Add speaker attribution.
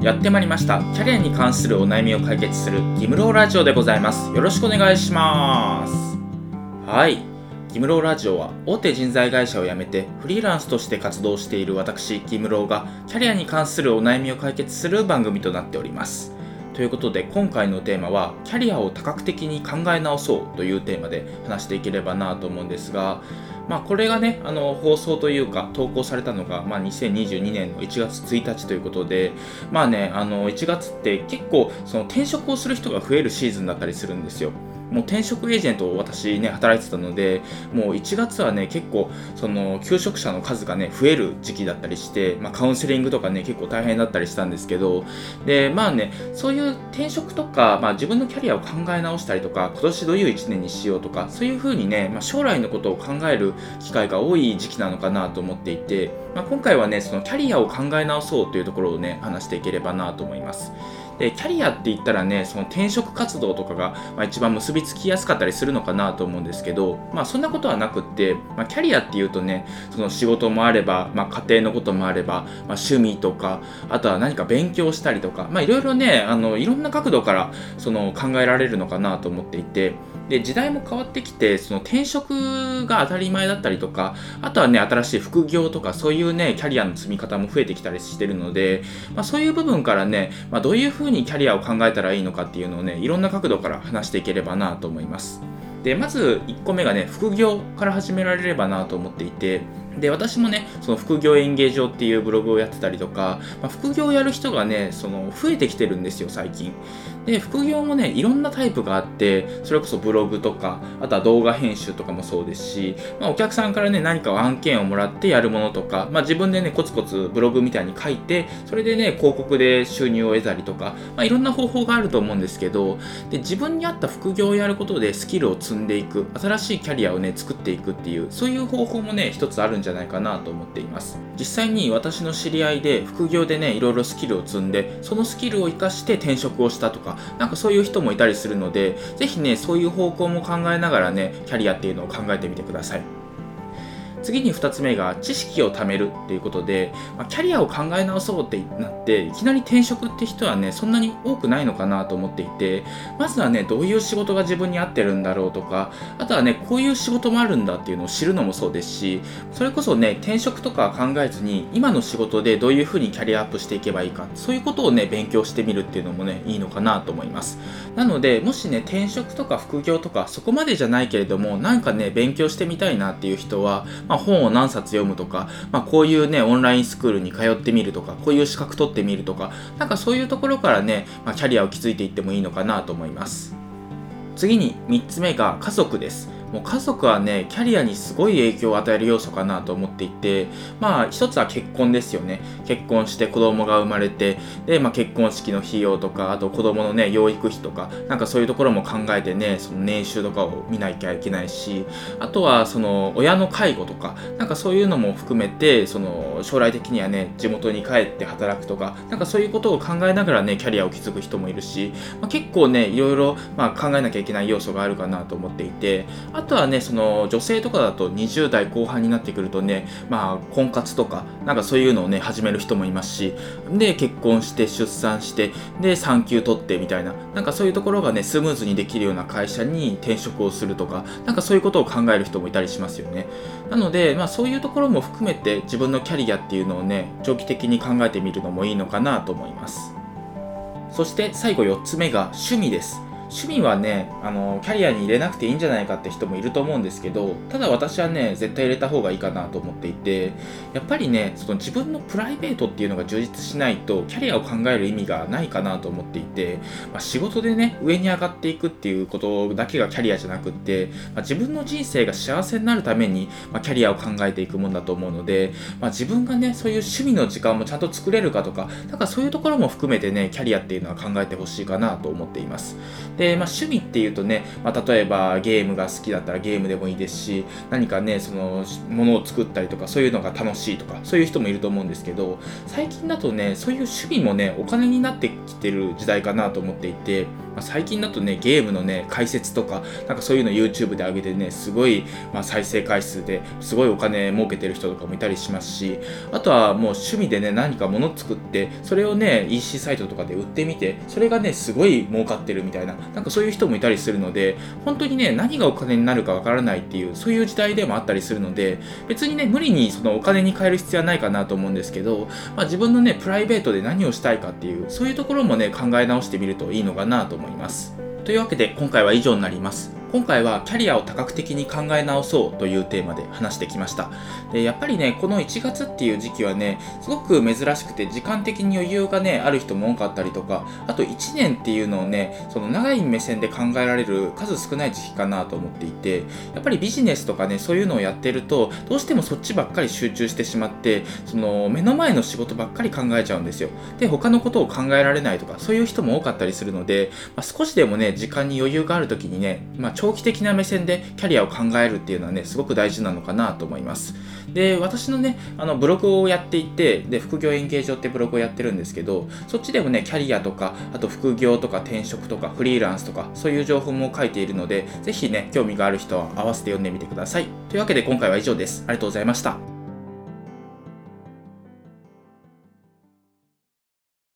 Speaker 1: やってまいりました。キャリアに関するお悩みを解決するギムローラジオでございます。よろしくお願いします。はい。ギムローラジオは大手人材会社を辞めてフリーランスとして活動している私ギムローがキャリアに関するお悩みを解決する番組となっております。ということで今回のテーマはキャリアを多角的に考え直そうというテーマで話していければなと思うんですがまあ、これがね、あの放送というか、投稿されたのが、まあ、2022年の1月1日ということで、まあね、あの1月って結構、その転職をする人が増えるシーズンだったりするんですよ。もう転職エージェントを私ね、働いてたので、もう1月はね、結構、その、求職者の数がね、増える時期だったりして、まあ、カウンセリングとかね、結構大変だったりしたんですけど、で、まあね、そういう転職とか、まあ、自分のキャリアを考え直したりとか、今年どういう1年にしようとか、そういうふうにね、まあ、将来のことを考える機会が多い時期なのかなと思っていて、まあ、今回はね、そのキャリアを考え直そうというところをね、話していければなと思います。でキャリアって言ったらねその転職活動とかが、まあ、一番結びつきやすかったりするのかなと思うんですけど、まあ、そんなことはなくって、まあ、キャリアっていうとねその仕事もあれば、まあ、家庭のこともあれば、まあ、趣味とかあとは何か勉強したりとか、まあ、いろいろねあのいろんな角度からその考えられるのかなと思っていてで時代も変わってきてその転職が当たり前だったりとかあとはね新しい副業とかそういうねキャリアの積み方も増えてきたりしてるので、まあ、そういう部分からね、まあ、どういうふうにキャリアを考えたらいいのかっていうのをねいろんな角度から話していければなと思います。でまず1個目がね副業から始められればなと思っていてで私もねその副業演芸場っていうブログをやってたりとか、まあ、副業をやる人がねその増えてきてるんですよ最近。で副業もねいろんなタイプがあってそれこそブログとかあとは動画編集とかもそうですし、まあ、お客さんからね何か案件をもらってやるものとか、まあ、自分でねコツコツブログみたいに書いてそれでね広告で収入を得たりとか、まあ、いろんな方法があると思うんですけどで自分に合った副業をやることでスキルを積んでいく新しいキャリアをね作っていくっていうそういう方法もね一つあるんじゃないかなと思っています。実際に私の知り合いで副業でねいろいろスキルを積んでそのスキルを生かして転職をしたとかなんかそういう人もいたりするので、ぜひね、そういう方向も考えながらね、キャリアっていうのを考えてみてください。次に2つ目が知識を貯めるっていうことで、まあ、キャリアを考え直そうってなっていきなり転職って人はねそんなに多くないのかなと思っていてまずはねどういう仕事が自分に合ってるんだろうとかあとはねこういう仕事もあるんだっていうのを知るのもそうですしそれこそね転職とか考えずに今の仕事でどういうふうにキャリアアップしていけばいいかそういうことをね勉強してみるっていうのもねいいのかなと思います。なのでもしね転職とか副業とかそこまでじゃないけれどもなんかね勉強してみたいなっていう人は、まあ、本を何冊読むとか、まあ、こういうね、オンラインスクールに通ってみるとか、こういう資格取ってみるとか、なんかそういうところからね、まあ、キャリアを築いていってもいいのかなと思います。次に3つ目が家族です。もう家族はね、キャリアにすごい影響を与える要素かなと思っていて、まあ一つは結婚ですよね。結婚して子供が生まれて、で、まあ結婚式の費用とか、あと子供のね、養育費とか、なんかそういうところも考えてね、その年収とかを見なきゃいけないし、あとはその親の介護とか、なんかそういうのも含めて、その将来的にはね、地元に帰って働くとか、なんかそういうことを考えながらね、キャリアを築く人もいるし、まあ、結構ね、いろいろ、まあ、考えなきゃいけない要素があるかなと思っていて、あとはね、その女性とかだと20代後半になってくるとね、まあ、婚活とか、なんかそういうのをね、始める人もいますし、で、結婚して出産して、で、産休取ってみたいな、なんかそういうところがね、スムーズにできるような会社に転職をするとか、なんかそういうことを考える人もいたりしますよね。なので、まあそういうところも含めて自分のキャリアっていうのをね、長期的に考えてみるのもいいのかなと思います。そして最後4つ目が趣味です。趣味はねあのキャリアに入れなくていいんじゃないかって人もいると思うんですけどただ私はね絶対入れた方がいいかなと思っていてやっぱりねその自分のプライベートっていうのが充実しないとキャリアを考える意味がないかなと思っていて、まあ、仕事でね上に上がっていくっていうことだけがキャリアじゃなくって、まあ、自分の人生が幸せになるために、まあ、キャリアを考えていくもんだと思うので、ま自分がねそういう趣味の時間もちゃんと作れるかとかだかそういうところも含めてねキャリアっていうのは考えてほしいかなと思っています。で、まあ、趣味っていうとね、まあ、例えばゲームが好きだったらゲームでもいいですし、何かね、その、ものを作ったりとか、そういうのが楽しいとか、そういう人もいると思うんですけど、最近だとね、そういう趣味もね、お金になってきてる時代かなと思っていて、まあ、最近だとねゲームのね解説とかなんかそういうの YouTube で上げてねすごい、まあ、再生回数ですごいお金儲けてる人とかもいたりしますしあとはもう趣味でね何か物作ってそれをね EC サイトとかで売ってみてそれがねすごい儲かってるみたいななんかそういう人もいたりするので本当にね何がお金になるかわからないっていうそういう時代でもあったりするので別にね無理にそのお金に変える必要はないかなと思うんですけど、まあ、自分のねプライベートで何をしたいかっていうそういうところもね考え直してみるといいのかなと思います。ます。というわけで今回は以上になります。今回はキャリアを多角的に考え直そうというテーマで話してきました。で、やっぱりね、この1月っていう時期はね、すごく珍しくて時間的に余裕がね、ある人も多かったりとか、あと1年っていうのをね、その長い目線で考えられる数少ない時期かなと思っていて、やっぱりビジネスとかね、そういうのをやってると、どうしてもそっちばっかり集中してしまって、その目の前の仕事ばっかり考えちゃうんですよ。で、他のことを考えられないとか、そういう人も多かったりするので、まあ、少しでもね、時間に余裕がある時にね、まあ、長期的な目線でキャリアを考えるっていうのはね、すごく大事なのかなと思います。で、私のね、あのブログをやっていて、で、副業演芸場ってブログをやってるんですけど、そっちでもね、キャリアとか、あと副業とか転職とかフリーランスとか、そういう情報も書いているので、是非ね、興味がある人は合わせて読んでみてください。というわけで今回は以上です。ありがとうございました。